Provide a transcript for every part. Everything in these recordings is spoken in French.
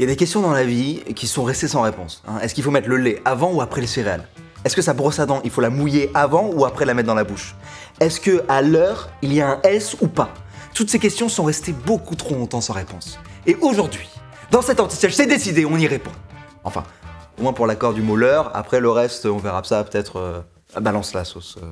Il y a des questions dans la vie qui sont restées sans réponse. hein. Est-ce qu'il faut mettre le lait avant ou après les céréales? Est-ce que sa brosse à dents, il faut la mouiller avant ou après la mettre dans la bouche? Est-ce que à l'heure, il y a un S ou pas? Toutes ces questions sont restées beaucoup trop longtemps sans réponse. Et aujourd'hui, dans cet anti-siège, c'est décidé, on y répond. Enfin, au moins pour l'accord du mot l'heure, après le reste, on verra ça peut-être... euh, balance la sauce. euh.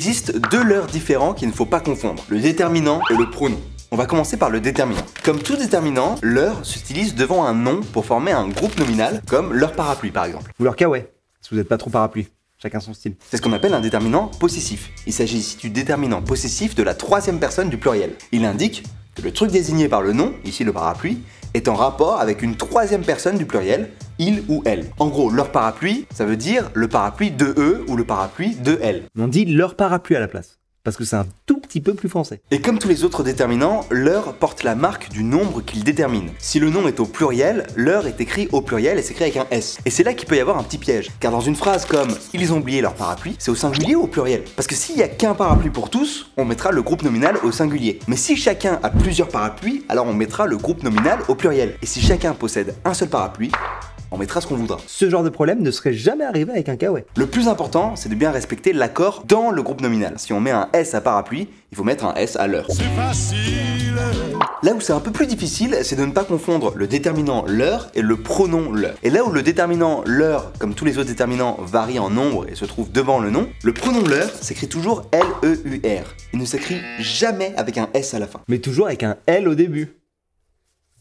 Existe deux leurres différents qu'il ne faut pas confondre, le déterminant et le pronom. On va commencer par le déterminant. Comme tout déterminant, l'heure s'utilise devant un nom pour former un groupe nominal, comme l'heure parapluie par exemple. Ou leur ouais, si vous n'êtes pas trop parapluie. Chacun son style. C'est ce qu'on appelle un déterminant possessif. Il s'agit ici du déterminant possessif de la troisième personne du pluriel. Il indique que le truc désigné par le nom, ici le parapluie, est en rapport avec une troisième personne du pluriel, il ou elle. En gros, leur parapluie, ça veut dire le parapluie de eux ou le parapluie de elle. On dit leur parapluie à la place. Parce que c'est un tout petit peu plus français. Et comme tous les autres déterminants, l'heure porte la marque du nombre qu'il détermine. Si le nom est au pluriel, l'heure est écrit au pluriel et s'écrit avec un S. Et c'est là qu'il peut y avoir un petit piège. Car dans une phrase comme ils ont oublié leur parapluie, c'est au singulier ou au pluriel? Parce que s'il y a qu'un parapluie pour tous, on mettra le groupe nominal au singulier. Mais si chacun a plusieurs parapluies, alors on mettra le groupe nominal au pluriel. Et si chacun possède un seul parapluie, on mettra ce qu'on voudra. Ce genre de problème ne serait jamais arrivé avec un kawaii. Le plus important, c'est de bien respecter l'accord dans le groupe nominal. Si on met un S à parapluie, il faut mettre un S à l'heure. C'est facile. Là où c'est un peu plus difficile, c'est de ne pas confondre le déterminant l'heure et le pronom l'heure. Et là où le déterminant l'heure, comme tous les autres déterminants, varie en nombre et se trouve devant le nom, le pronom l'heure s'écrit toujours L-E-U-R. Il ne s'écrit jamais avec un S à la fin. Mais toujours avec un L au début.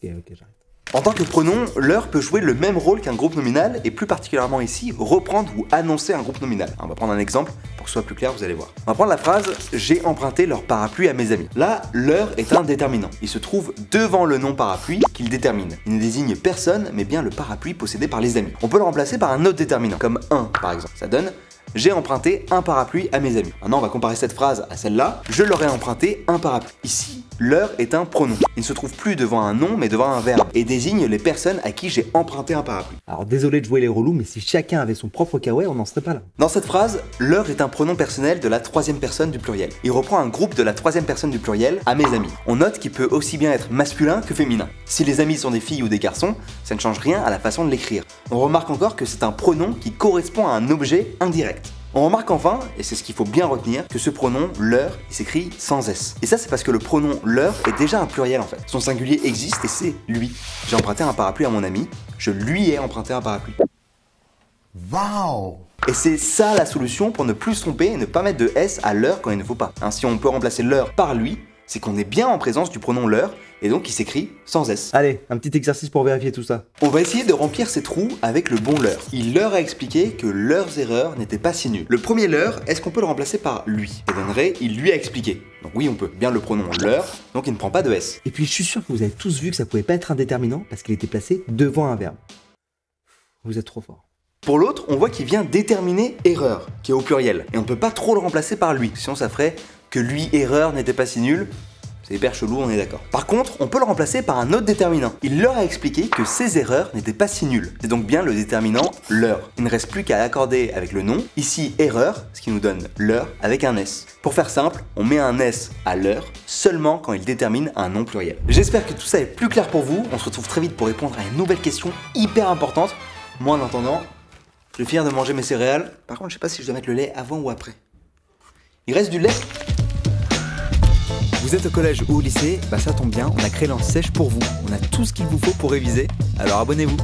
Ok, ok, j'arrête. En tant que pronom, l'heure peut jouer le même rôle qu'un groupe nominal et plus particulièrement ici, reprendre ou annoncer un groupe nominal. On va prendre un exemple pour que ce soit plus clair, vous allez voir. On va prendre la phrase J'ai emprunté leur parapluie à mes amis. Là, l'heure est un déterminant. Il se trouve devant le nom parapluie qu'il détermine. Il ne désigne personne, mais bien le parapluie possédé par les amis. On peut le remplacer par un autre déterminant, comme un par exemple. Ça donne j'ai emprunté un parapluie à mes amis. Maintenant, on va comparer cette phrase à celle-là. Je leur ai emprunté un parapluie. Ici, l'heure est un pronom. Il ne se trouve plus devant un nom, mais devant un verbe. Et désigne les personnes à qui j'ai emprunté un parapluie. Alors désolé de jouer les relous, mais si chacun avait son propre kawaii, on n'en serait pas là. Dans cette phrase, l'heure est un pronom personnel de la troisième personne du pluriel. Il reprend un groupe de la troisième personne du pluriel à mes amis. On note qu'il peut aussi bien être masculin que féminin. Si les amis sont des filles ou des garçons, ça ne change rien à la façon de l'écrire. On remarque encore que c'est un pronom qui correspond à un objet indirect. On remarque enfin, et c'est ce qu'il faut bien retenir, que ce pronom, leur, il s'écrit sans S. Et ça, c'est parce que le pronom leur est déjà un pluriel en fait. Son singulier existe et c'est lui. J'ai emprunté un parapluie à mon ami, je lui ai emprunté un parapluie. Wow. Et c'est ça la solution pour ne plus se tromper et ne pas mettre de S à l'heure quand il ne faut pas. Hein, si on peut remplacer l'heure par lui, c'est qu'on est bien en présence du pronom l'heure et donc il s'écrit sans S. Allez, un petit exercice pour vérifier tout ça. On va essayer de remplir ces trous avec le bon leurre. Il leur a expliqué que leurs erreurs n'étaient pas si nulles. Le premier leurre, est-ce qu'on peut le remplacer par lui? Ça donnerait il lui a expliqué. Donc oui, on peut. Bien le pronom leur, donc il ne prend pas de S. Et puis je suis sûr que vous avez tous vu que ça pouvait pas être un déterminant parce qu'il était placé devant un verbe. Vous êtes trop fort. Pour l'autre, on voit qu'il vient déterminer erreur, qui est au pluriel. Et on ne peut pas trop le remplacer par lui, sinon ça ferait que lui erreur n'était pas si nul. C'est hyper chelou, on est d'accord. Par contre, on peut le remplacer par un autre déterminant. Il leur a expliqué que ces erreurs n'étaient pas si nulles. C'est donc bien le déterminant leur. Il ne reste plus qu'à accorder avec le nom. Ici, erreur, ce qui nous donne leur avec un S. Pour faire simple, on met un S à l'heure seulement quand il détermine un nom pluriel. J'espère que tout ça est plus clair pour vous. On se retrouve très vite pour répondre à une nouvelle question hyper importante. Moi, en attendant, je vais finir de manger mes céréales. Par contre, je sais pas si je dois mettre le lait avant ou après. Il reste du lait Vous êtes au collège ou au lycée Bah ça tombe bien, on a créé l'anti-sèche pour vous. On a tout ce qu'il vous faut pour réviser, alors abonnez-vous.